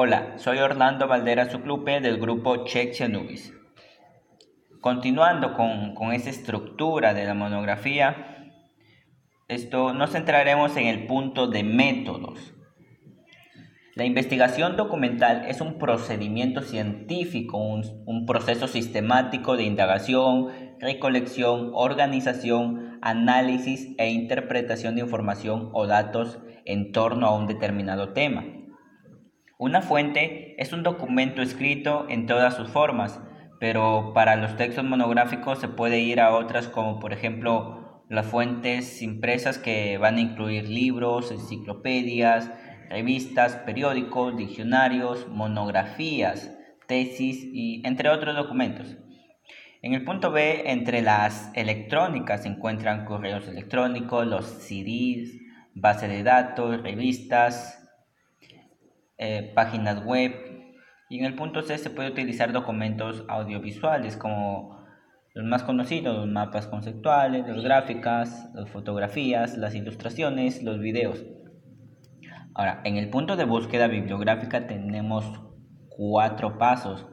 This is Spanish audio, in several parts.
Hola, soy Orlando Valdera Suclupe del grupo Check Nubis. Continuando con, con esa estructura de la monografía, esto nos centraremos en el punto de métodos. La investigación documental es un procedimiento científico, un, un, proceso sistemático de indagación, recolección, organización, análisis e interpretación de información o datos en torno a un determinado tema. Una fuente es un documento escrito en todas sus formas, pero para los textos monográficos se puede ir a otras como por ejemplo las fuentes impresas que van a incluir libros, enciclopedias, revistas, periódicos, diccionarios, monografías, tesis y entre otros documentos. En el punto B, entre las electrónicas se encuentran correos electrónicos, los CDs, base de datos, revistas, eh, páginas web. Y en el punto C se puede utilizar documentos audiovisuales como los más conocidos, los mapas conceptuales, las gráficas, las fotografías, las ilustraciones, los videos. Ahora, en el punto de búsqueda bibliográfica tenemos cuatro pasos.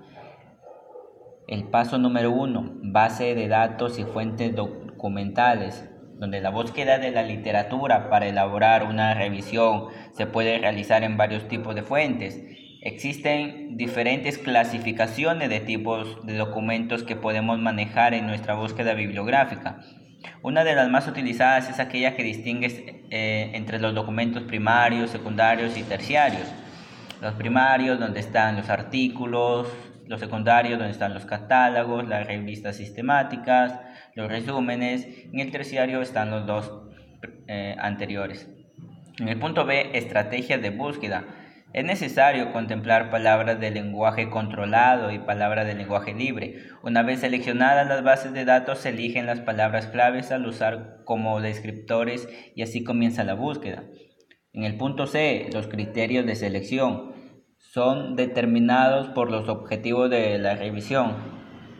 El paso número uno, base de datos y fuentes documentales donde la búsqueda de la literatura para elaborar una revisión se puede realizar en varios tipos de fuentes. Existen diferentes clasificaciones de tipos de documentos que podemos manejar en nuestra búsqueda bibliográfica. Una de las más utilizadas es aquella que distingue eh, entre los documentos primarios, secundarios y terciarios. Los primarios, donde están los artículos, los secundarios, donde están los catálogos, las revistas sistemáticas, los resúmenes. En el terciario están los dos eh, anteriores. En el punto B, estrategias de búsqueda. Es necesario contemplar palabras de lenguaje controlado y palabras de lenguaje libre. Una vez seleccionadas las bases de datos, se eligen las palabras claves al usar como descriptores y así comienza la búsqueda. En el punto C, los criterios de selección son determinados por los objetivos de la revisión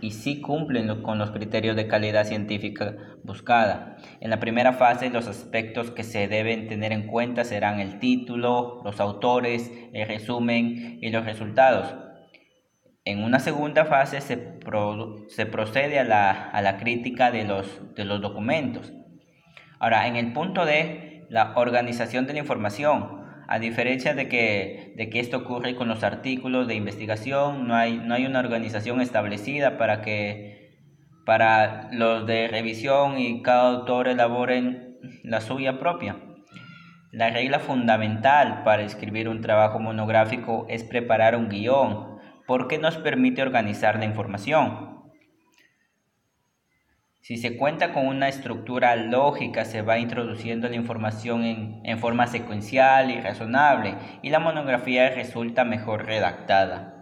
y sí cumplen con los criterios de calidad científica buscada. En la primera fase, los aspectos que se deben tener en cuenta serán el título, los autores, el resumen y los resultados. En una segunda fase se, procede a la, crítica de los, de los documentos. Ahora, en el punto D, la organización de la información. A diferencia de que, de que esto ocurre con los artículos de investigación, no hay, no hay una organización establecida para que para los de revisión y cada autor elaboren la suya propia. La regla fundamental para escribir un trabajo monográfico es preparar un guion, porque nos permite organizar la información. Si se cuenta con una estructura lógica, se va introduciendo la información en, forma secuencial y razonable y la monografía resulta mejor redactada.